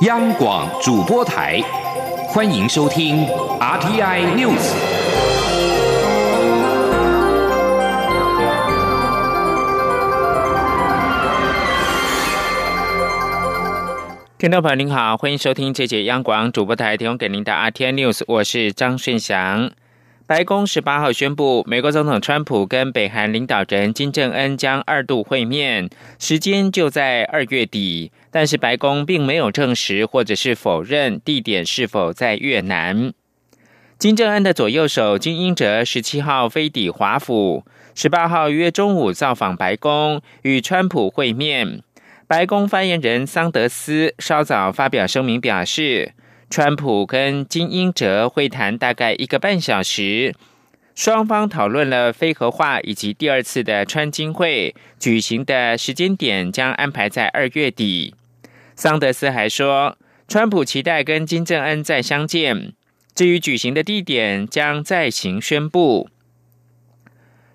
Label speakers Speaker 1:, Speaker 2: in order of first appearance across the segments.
Speaker 1: 央广主播台，欢迎收听 RTI News。
Speaker 2: 听众朋友您好，欢迎收听这节央广主播台提供给您的 RTI News，我是张顺祥。白宫十八号宣布，美国总统川普跟北韩领导人金正恩将二度会面，时间就在二月底。但是白宫并没有证实或者是否认地点是否在越南。金正恩的左右手金英哲十七号飞抵华府，十八号约中午造访白宫，与川普会面。白宫发言人桑德斯稍早发表声明表示。川普跟金英哲会谈大概一个半小时，双方讨论了非核化以及第二次的川金会举行的时间点将安排在二月底。桑德斯还说，川普期待跟金正恩再相见，至于举行的地点将再行宣布。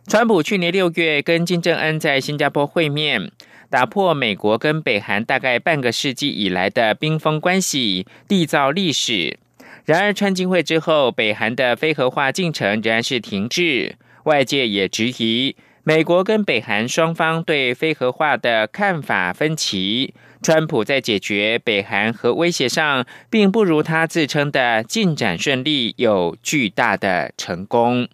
Speaker 2: 川普去年六月跟金正恩在新加坡会面。打破美国跟北韩大概半个世纪以来的冰封关系，缔造历史。然而，川金会之后，北韩的非核化进程仍然是停滞。外界也质疑，美国跟北韩双方对非核化的看法分歧。川普在解决北韩核威胁上，并不如他自称的进展顺利，有巨大的成功。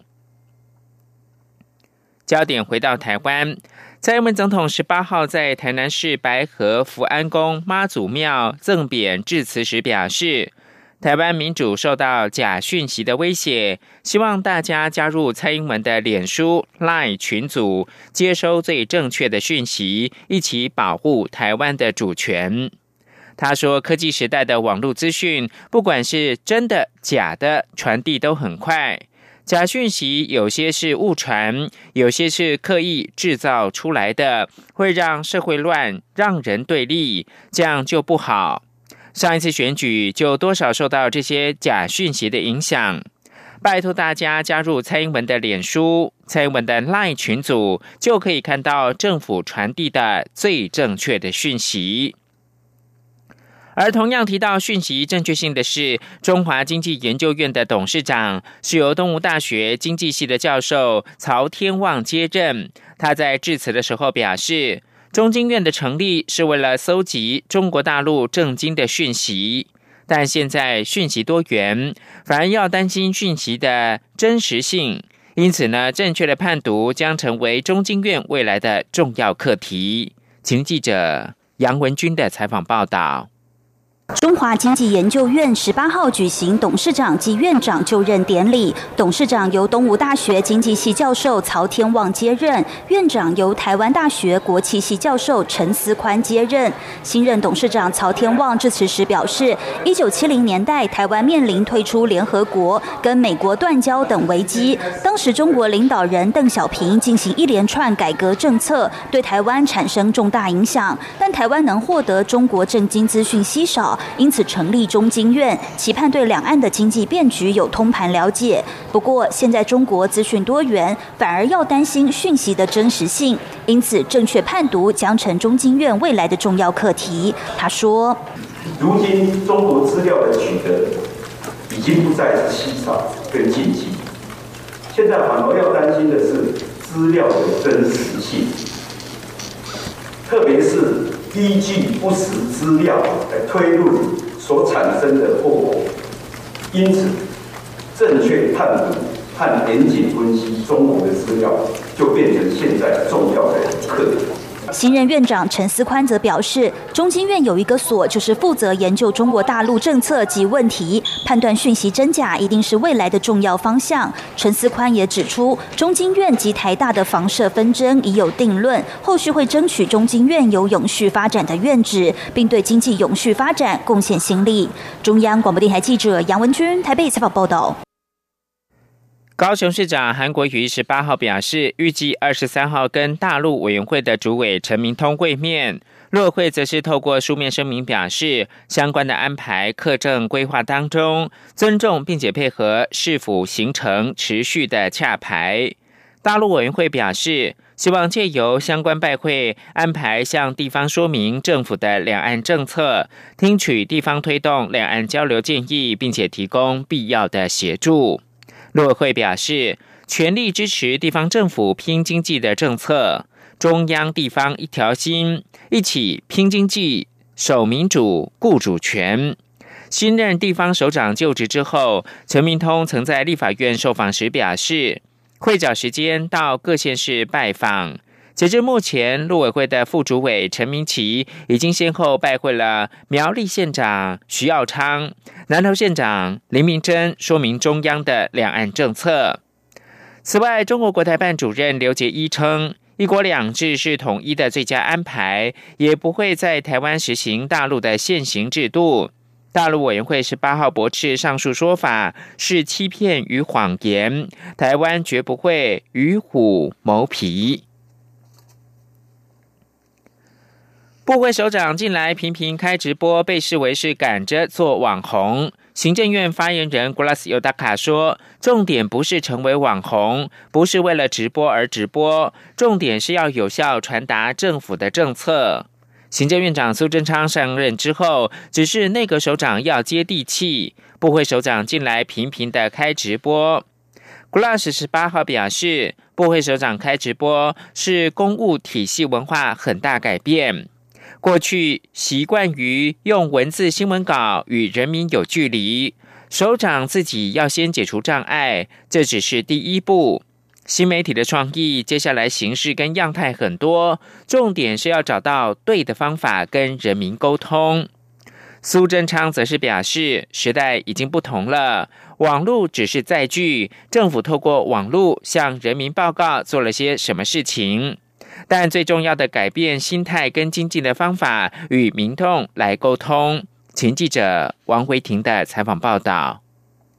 Speaker 2: 焦点回到台湾。蔡英文总统十八号在台南市白河福安宫妈祖庙赠匾致辞时表示，台湾民主受到假讯息的威胁，希望大家加入蔡英文的脸书 Line 群组，接收最正确的讯息，一起保护台湾的主权。他说，科技时代的网络资讯，不管是真的假的，传递都很快。假讯息有些是误传，有些是刻意制造出来的，会让社会乱，让人对立，这样就不好。上一次选举就多少受到这些假讯息的影响。拜托大家加入蔡英文的脸书、蔡英文的 LINE 群组，就可以看到政府传递的最正确的讯息。而同样提到讯息正确性的是，中华经济研究院的董事长是由东吴大学经济系的教授曹天旺接任。他在致辞的时候表示，中经院的成立是为了搜集中国大陆政经的讯息，但现在讯息多元，反而要担心讯息的真实性。因此呢，正确的判读将成为中经院未来的重要课题。请记者杨文军的采访报道。
Speaker 3: 中华经济研究院十八号举行董事长及院长就任典礼，董事长由东吴大学经济系教授曹天旺接任，院长由台湾大学国际系教授陈思宽接任。新任董事长曹天旺致辞时表示，一九七零年代台湾面临退出联合国、跟美国断交等危机，当时中国领导人邓小平进行一连串改革政策，对台湾产生重大影响，但台湾能获得中国政经资讯稀少。因此成立中经院，期盼对两岸的经济变局有通盘了解。不过，现在中国资讯多元，反而要担心讯息的真实性。因此，正确判读将成中经院未来的重要课题。他说：“如今中国资料的取得已经不再是稀少跟禁忌，现在反而要担心的是资料的真实性，特别是。”依据不实资料来推论所产生的后果，因此正确判读和严谨分析中国的资料，就变成现在重要的课题。新任院长陈思宽则表示，中经院有一个所，就是负责研究中国大陆政策及问题，判断讯息真假，一定是未来的重要方向。陈思宽也指出，中经院及台大的房舍纷争已有定论，后续会争取中经院有永续发展的院址，并对经济永续发展贡献心力。中央广播电台记者杨文君台北采访报道。
Speaker 2: 高雄市长韩国瑜十八号表示，预计二十三号跟大陆委员会的主委陈明通会面。洛会则是透过书面声明表示，相关的安排课政规划当中，尊重并且配合市府行程持续的洽排。大陆委员会表示，希望借由相关拜会，安排向地方说明政府的两岸政策，听取地方推动两岸交流建议，并且提供必要的协助。陆委会表示，全力支持地方政府拼经济的政策，中央地方一条心，一起拼经济、守民主、顾主权。新任地方首长就职之后，陈明通曾在立法院受访时表示，会找时间到各县市拜访。截至目前，陆委会的副主委陈明奇已经先后拜会了苗栗县长徐耀昌、南投县长林明珍，说明中央的两岸政策。此外，中国国台办主任刘杰一称，一国两制是统一的最佳安排，也不会在台湾实行大陆的现行制度。大陆委员会十八号驳斥上述说法是欺骗与谎言，台湾绝不会与虎谋皮。部会首长近来频频开直播，被视为是赶着做网红。行政院发言人古拉斯尤达卡说：“重点不是成为网红，不是为了直播而直播，重点是要有效传达政府的政策。”行政院长苏贞昌上任之后，只是内阁首长要接地气。部会首长近来频频的开直播。Glass 十八号表示，部会首长开直播是公务体系文化很大改变。过去习惯于用文字新闻稿与人民有距离，首长自己要先解除障碍，这只是第一步。新媒体的创意，接下来形式跟样态很多，重点是要找到对的方法跟人民沟通。苏贞昌则是表示，时代已经不同了，网络只是载具，政府透过网络向人民报告做了些什么事情，但最重要的改变心态跟经济的方法，与民众来沟通。前记者王维婷的采访报道。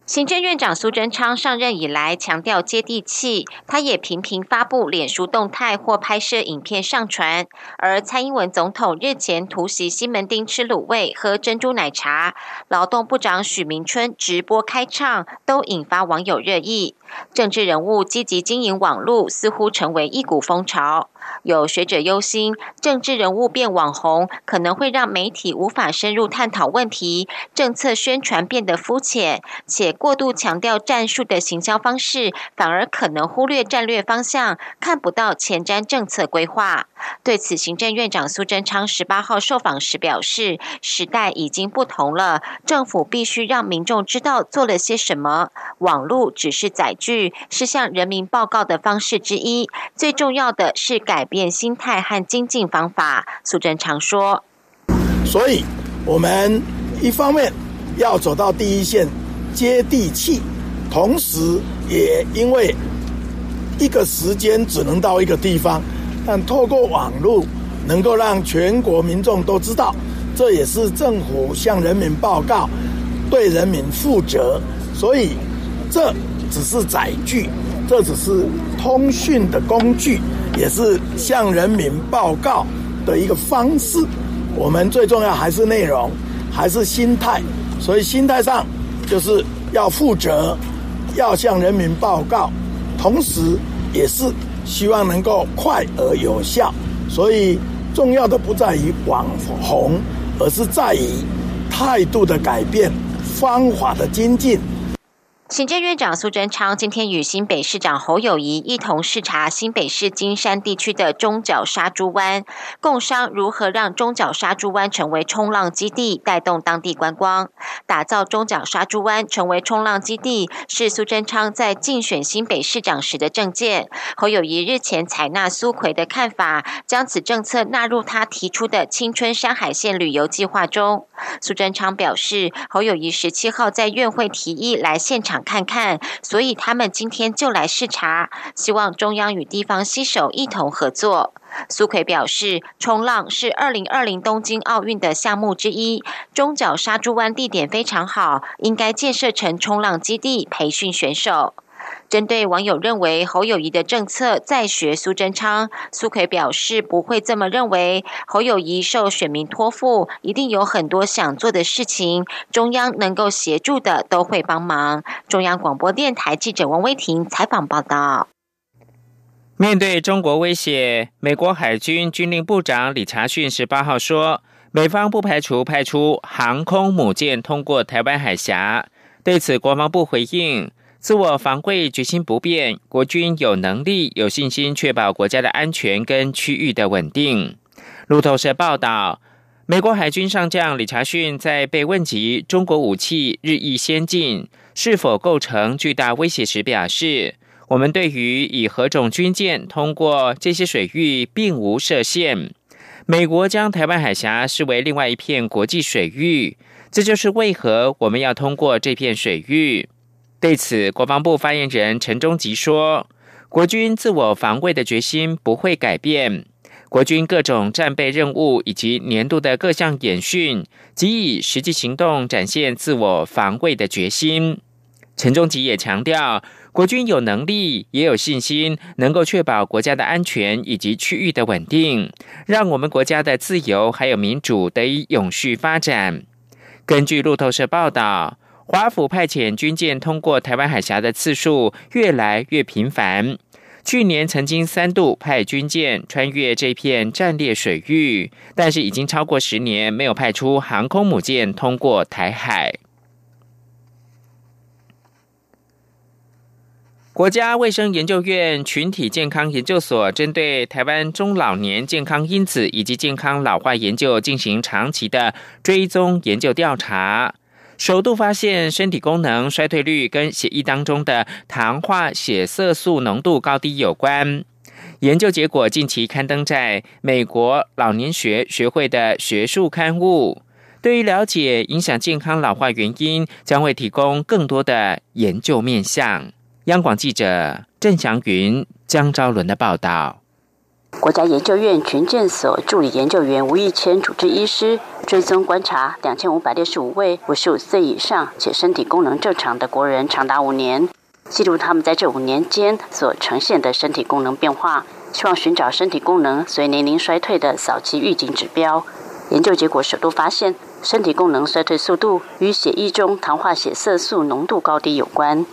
Speaker 4: 行政院长苏贞昌上任以来强调接地气，他也频频发布脸书动态或拍摄影片上传。而蔡英文总统日前突袭西门町吃卤味、喝珍珠奶茶，劳动部长许明春直播开唱，都引发网友热议。政治人物积极经营网络，似乎成为一股风潮。有学者忧心，政治人物变网红，可能会让媒体无法深入探讨问题，政策宣传变得肤浅，且过度强调战术的行销方式，反而可能忽略战略方向，看不到前瞻政策规划。对此，行政院长苏贞昌十八号受访时表示：“时代已经不同了，政府必须让民众知道做了些什么。网络只是载具，是向人民报告的方式之一。最重要的是改改变心态和精进方法。”苏贞常说：“所以，我们一方面要走到第一线，接地气，同时也因为一个时间只能到一个地方。”但透过网络，能够让全国民众都知道，这也是政府向人民报告，对人民负责。所以，这只是载具，这只是通讯的工具，也是向人民报告的一个方式。我们最重要还是内容，还是心态。所以，心态上就是要负责，要向人民报告，同时也是。希望能够快而有效，所以重要的不在于网红，而是在于态度的改变、方法的精进。行政院长苏贞昌今天与新北市长侯友谊一同视察新北市金山地区的中角沙猪湾，共商如何让中角沙猪湾成为冲浪基地，带动当地观光。打造中角沙猪湾成为冲浪基地，是苏贞昌在竞选新北市长时的政见。侯友谊日前采纳苏奎的看法，将此政策纳入他提出的青春山海线旅游计划中。苏贞昌表示，侯友谊十七号在院会提议来现场。看看，所以他们今天就来视察，希望中央与地方携手一同合作。苏奎表示，冲浪是二零二零东京奥运的项目之一，中角沙洲湾地点非常好，应该建设成冲浪基地，培训选手。针对网友认为侯友谊的政策在学苏贞昌，苏奎表示不会这么认为。侯友谊受选民托付，一定有很多想做的事情，中央能够协助的都会帮忙。中央广播电台记者王威婷采访报道。
Speaker 2: 面对中国威胁，美国海军军令部长李查逊十八号说，美方不排除派出航空母舰通过台湾海峡。对此，国防部回应：自我防卫决心不变，国军有能力、有信心确保国家的安全跟区域的稳定。路透社报道，美国海军上将李查逊在被问及中国武器日益先进是否构成巨大威胁时表示。我们对于以何种军舰通过这些水域并无设限。美国将台湾海峡视为另外一片国际水域，这就是为何我们要通过这片水域。对此，国防部发言人陈忠吉说：“国军自我防卫的决心不会改变，国军各种战备任务以及年度的各项演训，即以实际行动展现自我防卫的决心。”陈忠吉也强调。国军有能力，也有信心，能够确保国家的安全以及区域的稳定，让我们国家的自由还有民主得以永续发展。根据路透社报道，华府派遣军舰通过台湾海峡的次数越来越频繁，去年曾经三度派军舰穿越这片战略水域，但是已经超过十年没有派出航空母舰通过台海。国家卫生研究院群体健康研究所针对台湾中老年健康因子以及健康老化研究进行长期的追踪研究调查，首度发现身体功能衰退率跟血液当中的糖化血色素浓度高低有关。研究结果近期刊登在美国老年学学会的学术刊物，对于了解影响健康老化原因，将会提供更多的研究面向。央广记者郑祥云、江昭伦的报道。
Speaker 5: 国家研究院群健所助理研究员吴义谦主治医师追踪观察两千五百六十五位五十五岁以上且身体功能正常的国人，长达五年，记录他们在这五年间所呈现的身体功能变化，希望寻找身体功能随年龄衰退的早期预警指标。研究结果首度发现，身体功能衰退速度与血液中糖化血色素浓度高低有关。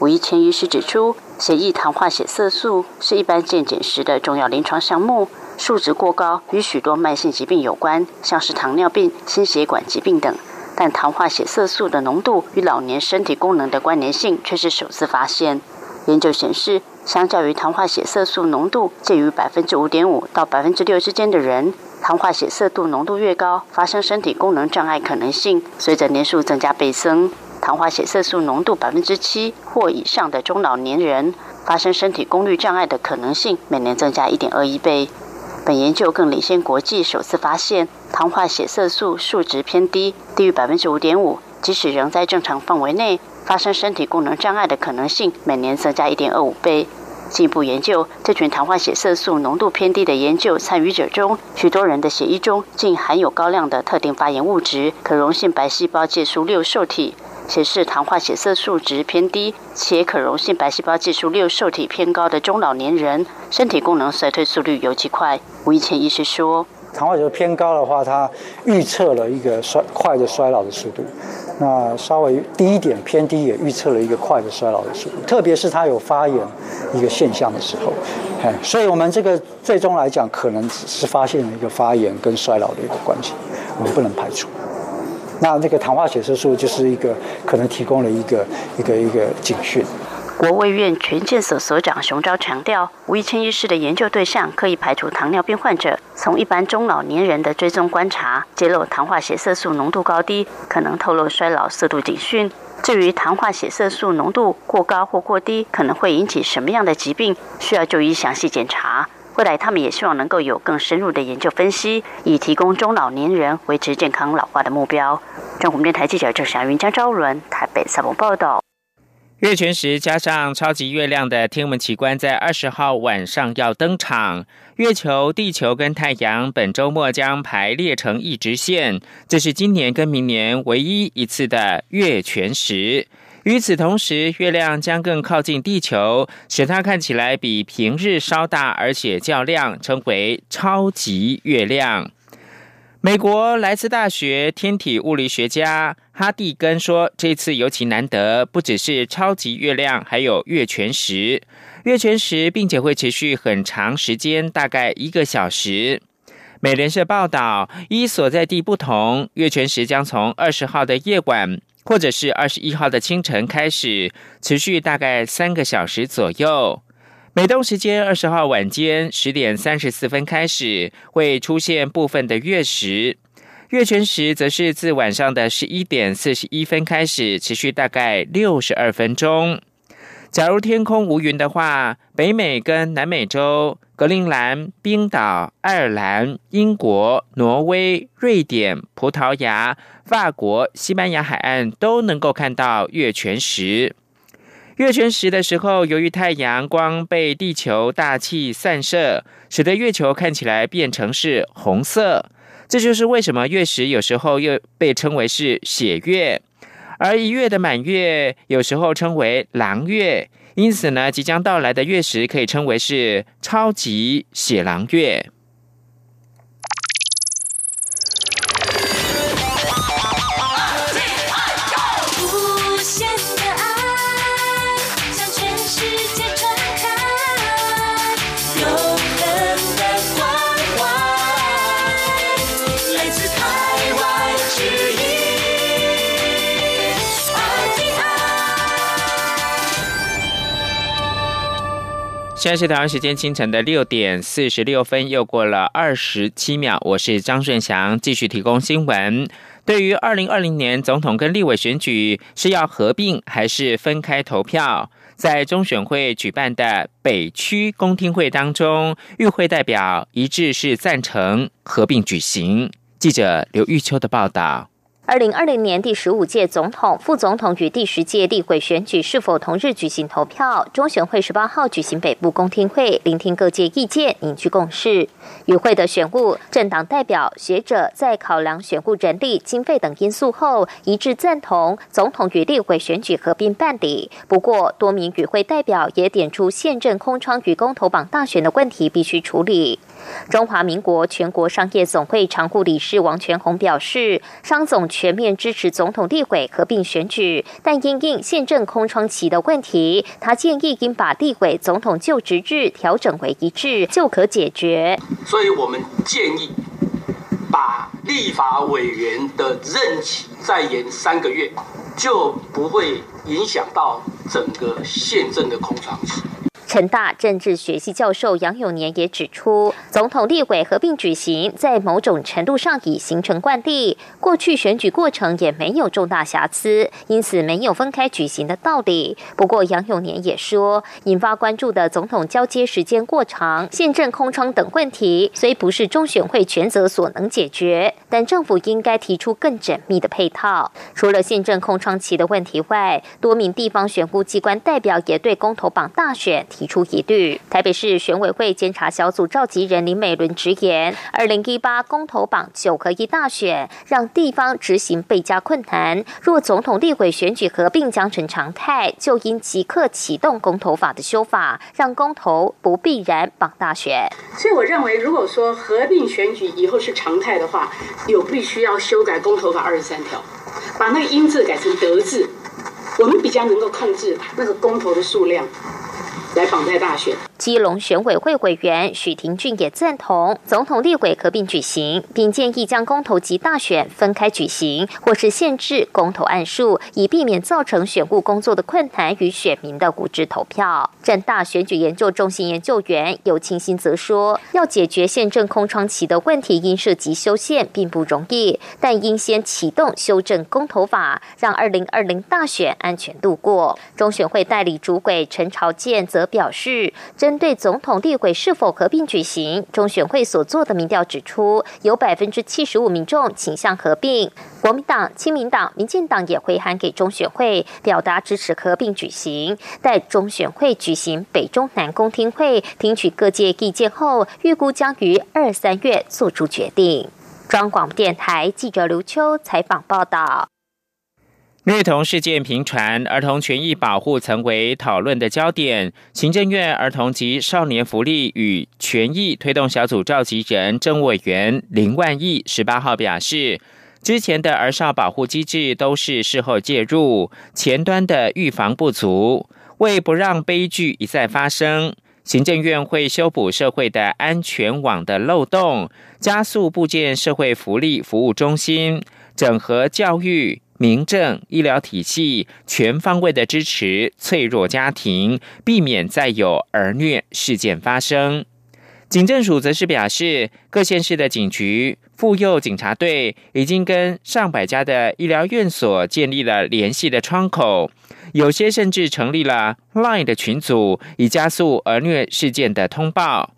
Speaker 5: 吴一谦医师指出，血液糖化血色素是一般健检时的重要临床项目，数值过高与许多慢性疾病有关，像是糖尿病、心血管疾病等。但糖化血色素的浓度与老年身体功能的关联性却是首次发现。研究显示，相较于糖化血色素浓度介于百分之五点五到百分之六之间的人，糖化血色素浓度越高，发生身体功能障碍可能性随着年数增加倍增。糖化血色素浓度百分之七或以上的中老年人，发生身体功率障碍的可能性每年增加一点二一倍。本研究更领先国际，首次发现糖化血色素数值偏低，低于百分之五点五，即使仍在正常范围内，发生身体功能障碍的可能性每年增加一点二五倍。进一步研究，这群糖化血色素浓度偏低的研究参与者中，许多人的血液中竟含有高量的特定发炎物质——可溶性白细胞介素六受体。显示糖化血色素值偏低且可溶性白细胞计数六受体偏高的中老年人，身体功能衰退速率尤其快。吴以前医师说，
Speaker 6: 糖化血偏高的话，它预测了一个衰快的衰老的速度；那稍微低一点偏低，也预测了一个快的衰老的速度。特别是它有发炎一个现象的时候，哎，所以我们这个最终来讲，可能只是发现了一个发炎跟衰老的一个关系，我们不能排除。那那个糖化血色素就是一个可能提供了一个一个一个警讯。
Speaker 5: 国卫院全健所所长熊昭强调，吴一千医师的研究对象可以排除糖尿病患者，从一般中老年人的追踪观察，揭露糖化血色素浓度高低，可能透露衰老速度警讯。至于糖化血色素浓度过高或过低，可能会引起什么样的疾病，需要就医详细检查。未来，他们也希望能够有更深入的研究分析，以提供中老年人维持健康老化的目标。中国电台记者郑祥云、江昭伦台北采访报道。
Speaker 2: 月全食加上超级月亮的天文奇观，在二十号晚上要登场。月球、地球跟太阳本周末将排列成一直线，这是今年跟明年唯一一次的月全食。与此同时，月亮将更靠近地球，使它看起来比平日稍大，而且较亮，称为超级月亮。美国莱斯大学天体物理学家哈蒂根说：“这次尤其难得，不只是超级月亮，还有月全食。月全食并且会持续很长时间，大概一个小时。美联社报道，依所在地不同，月全食将从二十号的夜晚，或者是二十一号的清晨开始，持续大概三个小时左右。美东时间二十号晚间十点三十四分开始，会出现部分的月食。月全食则是自晚上的十一点四十一分开始，持续大概六十二分钟。假如天空无云的话，北美跟南美洲、格陵兰、冰岛、爱尔兰、英国、挪威、瑞典、葡萄牙、法国、西班牙海岸都能够看到月全食。月全食的时候，由于太阳光被地球大气散射，使得月球看起来变成是红色。这就是为什么月食有时候又被称为是血月，而一月的满月有时候称为狼月。因此呢，即将到来的月食可以称为是超级血狼月。现在是台湾时间清晨的六点四十六分，又过了二十七秒。我是张顺祥，继续提供新闻。对于二零二零年总统跟立委选举是要合并还是分开投票，在中选会举办的北区公听会当中，与会代表一致是赞成合并举行。记者刘玉秋的报道。
Speaker 7: 二零二零年第十五届总统、副总统与第十届立委选举是否同日举行投票？中选会十八号举行北部公听会，聆听各界意见，凝聚共识。与会的选务、政党代表、学者在考量选务人力、经费等因素后，一致赞同总统与立委选举合并办理。不过，多名与会代表也点出现任空窗与公投榜大选的问题必须处理。中华民国全国商业总会常务理事王全宏表示，商总全面支持总统立委合并选举，但因应宪政空窗期的问题，他建议应把立委总统就职日调整为一致，就可解决。
Speaker 8: 所以我们建议把立法委员的任期再延三个月，就不会影响到整个宪政的空窗期。
Speaker 7: 成大政治学系教授杨永年也指出，总统立委合并举行，在某种程度上已形成惯例。过去选举过程也没有重大瑕疵，因此没有分开举行的道理。不过杨永年也说，引发关注的总统交接时间过长、宪政空窗等问题，虽不是中选会全责所能解决，但政府应该提出更缜密的配套。除了宪政空窗期的问题外，多名地方选务机关代表也对公投榜大选提。出疑虑。台北市选委会监察小组召集人林美伦直言，二零一八公投榜九合一大选让地方执行倍加困难。若总统立委选举合并将成常态，就应即刻启动公投法的修法，让公投不必然绑大选。
Speaker 9: 所以我认为，如果说合并选举以后是常态的话，有必须要修改公投法二十三条，把那个音字改成德字，我们比较能够控制那个公投的数量。来绑在大选。
Speaker 7: 基隆选委会委员许廷俊也赞同总统立委合并举行，并建议将公投及大选分开举行，或是限制公投案数，以避免造成选务工作的困难与选民的无知投票。正大选举研究中心研究员尤清新则说，要解决宪政空窗期的问题，因涉及修宪并不容易，但应先启动修正公投法，让二零二零大选安全度过。中选会代理主委陈朝健则表示。针对总统立委是否合并举行，中选会所做的民调指出，有百分之七十五民众倾向合并。国民党、亲民党、民进党也回函给中选会，表达支持合并举行。待中选会举行北中南公听会，听取各界意见后，预估将于二三月做出决定。中广播电台记者刘秋采访报道。
Speaker 2: 虐童事件频传，儿童权益保护成为讨论的焦点。行政院儿童及少年福利与权益推动小组召集人、政委员林万亿十八号表示，之前的儿少保护机制都是事后介入，前端的预防不足。为不让悲剧一再发生，行政院会修补社会的安全网的漏洞，加速部建社会福利服务中心，整合教育、民政、医疗体系，全方位的支持脆弱家庭，避免再有儿虐事件发生。警政署则是表示，各县市的警局、妇幼警察队已经跟上百家的医疗院所建立了联系的窗口，有些甚至成立了 Line 的群组，以加速儿虐事件的通报。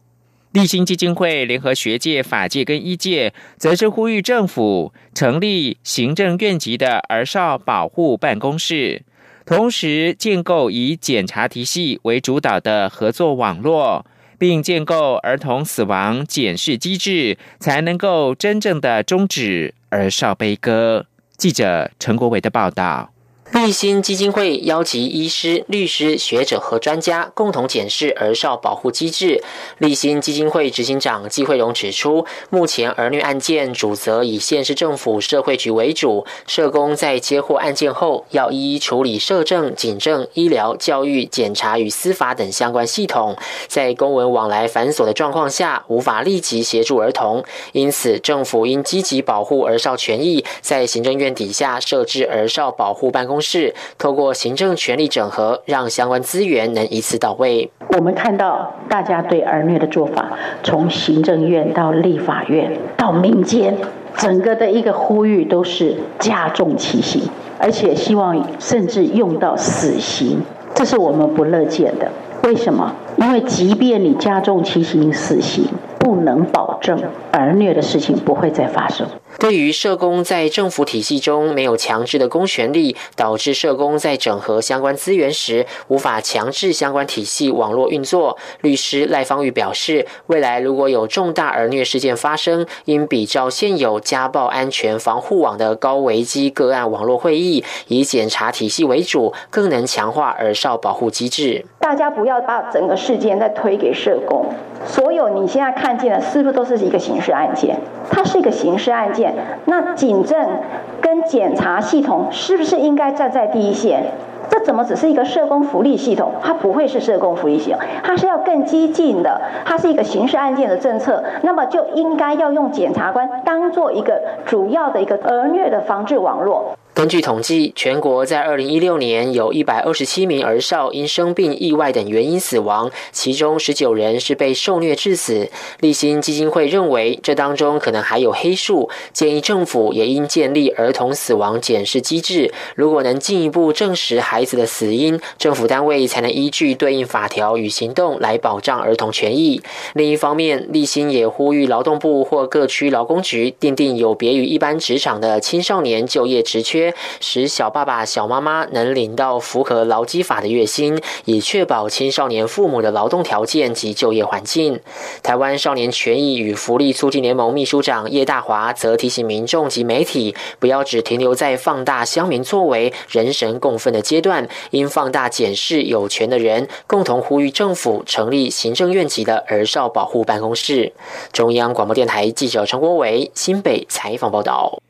Speaker 2: 立新基金会联合学界、法界跟医界，则是呼吁政府成立行政院级的儿少保护办公室，同时建构以检查体系为主导的合作网络。并建构儿童死亡检视机制，才能够真正的终止儿少悲歌。记者陈国伟的报道。
Speaker 10: 立新基金会邀集医师、律师、学者和专家共同检视儿少保护机制。立新基金会执行长季慧荣指出，目前儿虐案件主责以县市政府社会局为主，社工在接获案件后，要一一处理社政、警政、医疗、教育、检察与司法等相关系统，在公文往来繁琐的状况下，无法立即协助儿童。因此，政府应积极保护儿少权益，在行政院底下设置儿少保护办公。公示，透过行政权力整合，让相关资源能一次到位。
Speaker 11: 我们看到大家对儿虐的做法，从行政院到立法院到民间，整个的一个呼吁都是加重其刑，而且希望甚至用到死刑，这是我们不乐见的。为什么？因为即便你加重其刑，死刑不能保证儿虐的事情不会再发生。
Speaker 10: 对于社工在政府体系中没有强制的公权力，导致社工在整合相关资源时无法强制相关体系网络运作。律师赖芳玉表示，未来如果有重大儿虐事件发生，应比照现有家暴安全防护网的高危机个案网络会议，以检查体系为主，更能强化儿少保护机制。
Speaker 11: 大家不要把整个事件再推给社工，所有你现在看见的，是不是都是一个刑事案件？它是一个刑事案件。那警政跟检查系统是不是应该站在第一线？这怎么只是一个社工福利系统？它不会是社工福利系统，它是要更激进的。它是一个刑事案件的政策，那么就应该要用检察官当做一个主要的一个儿虐的防治网络。
Speaker 10: 根据统计，全国在二零一六年有一百二十七名儿少因生病、意外等原因死亡，其中十九人是被受虐致死。立新基金会认为，这当中可能还有黑数，建议政府也应建立儿童死亡检视机制。如果能进一步证实孩孩子的死因，政府单位才能依据对应法条与行动来保障儿童权益。另一方面，立新也呼吁劳动部或各区劳工局订定有别于一般职场的青少年就业职缺。使小爸爸、小妈妈能领到符合劳基法的月薪，以确保青少年父母的劳动条件及就业环境。台湾少年权益与福利促进联盟秘书长叶大华则提醒民众及媒体，不要只停留在放大乡民作为、人神共愤的阶段，段应放大检视有权的人，共同呼吁政府成立行政院级的儿少保护办公室。中央广播电台记者陈国伟新北采访报道。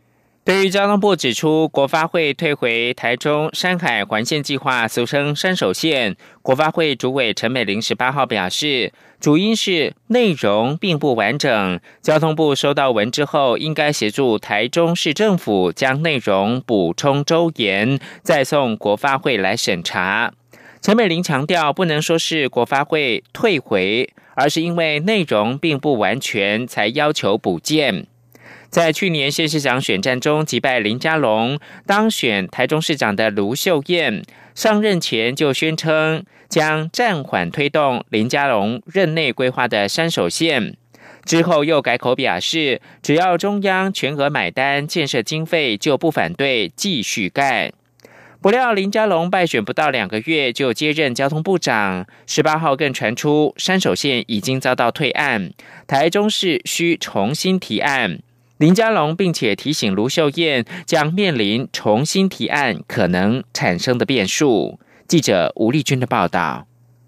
Speaker 2: 对于交通部指出，国发会退回台中山海环线计划，俗称山手线，国发会主委陈美玲十八号表示，主因是内容并不完整。交通部收到文之后，应该协助台中市政府将内容补充周延，再送国发会来审查。陈美玲强调，不能说是国发会退回，而是因为内容并不完全，才要求补件。在去年县市长选战中击败林佳龙，当选台中市长的卢秀燕上任前就宣称将暂缓推动林佳龙任内规划的山手线，之后又改口表示只要中央全额买单建设经费就不反对继续盖。不料林佳龙败选不到两个月就接任交通部长，十八号更传出山手线已经遭到退案，台中市需重新提案。林佳龙并且提醒卢秀燕将面临重新提案可能产生的变数。记者吴丽君的报道。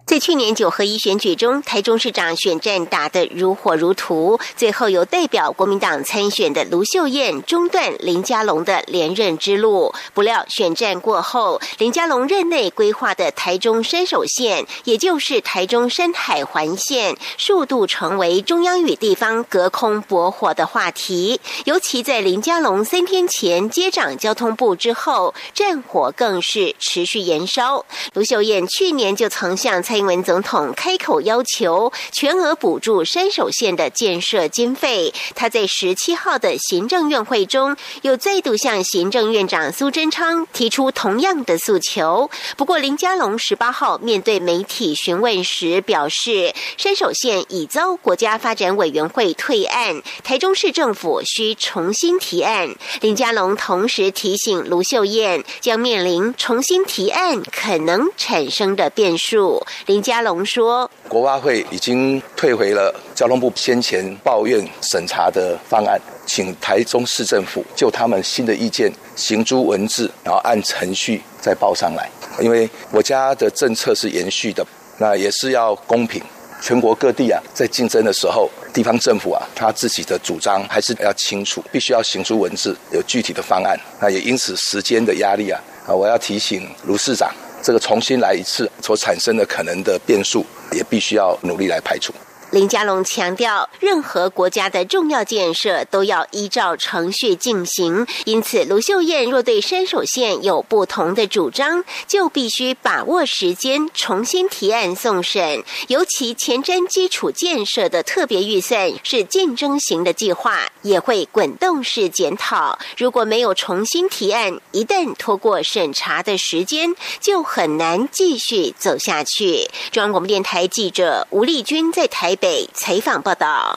Speaker 12: 在去年九合一选举中，台中市长选战打得如火如荼，最后由代表国民党参选的卢秀燕中断林佳龙的连任之路。不料选战过后，林佳龙任内规划的台中山手线，也就是台中山海环线，数度成为中央与地方隔空搏火的话题。尤其在林佳龙三天前接掌交通部之后，战火更是持续延烧。卢秀燕去年就曾向蔡。蔡英文总统开口要求全额补助山手线的建设经费。他在十七号的行政院会中，又再度向行政院长苏贞昌提出同样的诉求。不过，林佳龙十八号面对媒体询问时表示，山手线已遭国家发展委员会退案，台中市政府需重新提案。林佳龙同时提醒卢秀燕，将面临重新提案可能产生的变数。林佳龙说：“
Speaker 13: 国发会已经退回了交通部先前抱怨审查的方案，请台中市政府就他们新的意见行诸文字，然后按程序再报上来。因为我家的政策是延续的，那也是要公平。全国各地啊，在竞争的时候，地方政府啊，他自己的主张还是要清楚，必须要行诸文字，有具体的方案。那也因此时间的压力啊，啊，我要提醒卢市长。”这个重新来一次所产生的可能的变数，也必须要努力来排除。
Speaker 12: 林佳龙强调，任何国家的重要建设都要依照程序进行。因此，卢秀燕若对山手线有不同的主张，就必须把握时间重新提案送审。尤其前瞻基础建设的特别预算是竞争型的计划，也会滚动式检讨。如果没有重新提案，一旦拖过审查的时间，就很难继续走下去。中央广播电台记者吴丽君在台。北采访报道，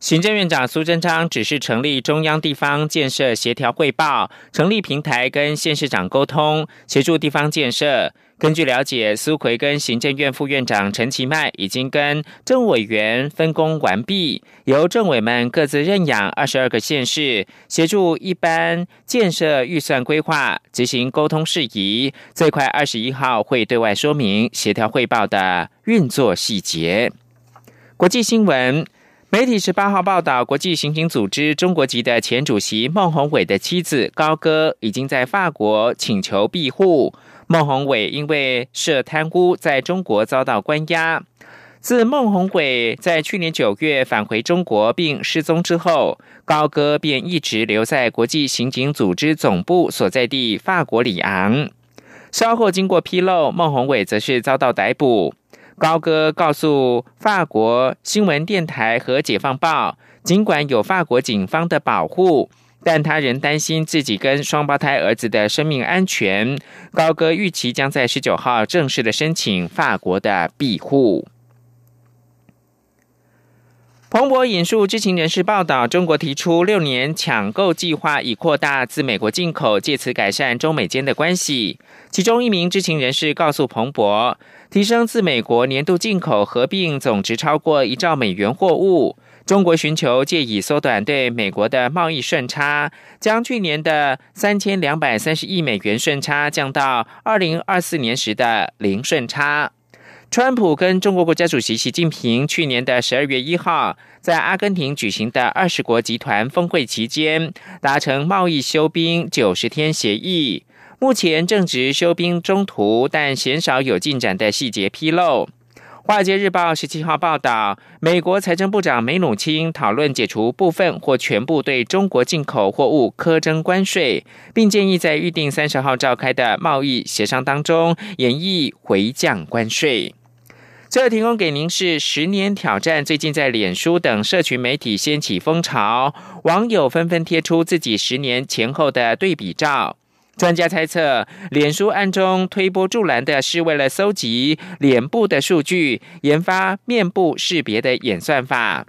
Speaker 2: 行政院长苏贞昌指示成立中央地方建设协调汇报，成立平台跟县市长沟通，协助地方建设。根据了解，苏奎跟行政院副院长陈其迈已经跟政委员分工完毕，由政委们各自认养二十二个县市，协助一般建设预算规划，执行沟通事宜。最快二十一号会对外说明协调汇报的运作细节。国际新闻，媒体十八号报道，国际刑警组织中国籍的前主席孟宏伟的妻子高歌已经在法国请求庇护。孟宏伟因为涉贪污，在中国遭到关押。自孟宏伟在去年九月返回中国并失踪之后，高歌便一直留在国际刑警组织总部所在地法国里昂。稍后经过披露，孟宏伟则是遭到逮捕。高歌告诉法国新闻电台和《解放报》，尽管有法国警方的保护，但他仍担心自己跟双胞胎儿子的生命安全。高歌预期将在十九号正式的申请法国的庇护。彭博引述知情人士报道，中国提出六年抢购计划，以扩大自美国进口，借此改善中美间的关系。其中一名知情人士告诉彭博，提升自美国年度进口合并总值超过一兆美元货物。中国寻求借以缩短对美国的贸易顺差，将去年的三千两百三十亿美元顺差降到二零二四年时的零顺差。川普跟中国国家主席习近平去年的十二月一号在阿根廷举行的二十国集团峰会期间，达成贸易休兵九十天协议。目前正值休兵中途，但鲜少有进展的细节披露。华尔街日报十七号报道，美国财政部长梅努钦讨论解除部分或全部对中国进口货物苛征关税，并建议在预定三十号召开的贸易协商当中，演绎回降关税。这提供给您是十年挑战。最近在脸书等社群媒体掀起风潮，网友纷纷贴出自己十年前后的对比照。专家猜测，脸书暗中推波助澜的是为了搜集脸部的数据，研发面部识别的演算法。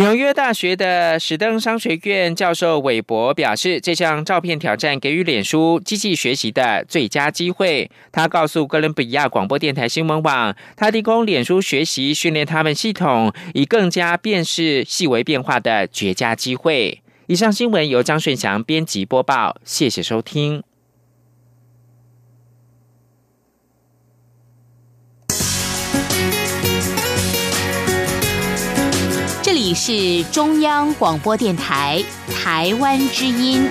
Speaker 2: 纽约大学的史登商学院教授韦伯表示，这项照片挑战给予脸书机器学习的最佳机会。他告诉哥伦比亚广播电台新闻网，他提供脸书学习训练他们系统，以更加辨识细微变化的绝佳机会。以上新闻由张顺祥编辑播报，谢谢收听。
Speaker 14: 是中央广播电台台湾之音。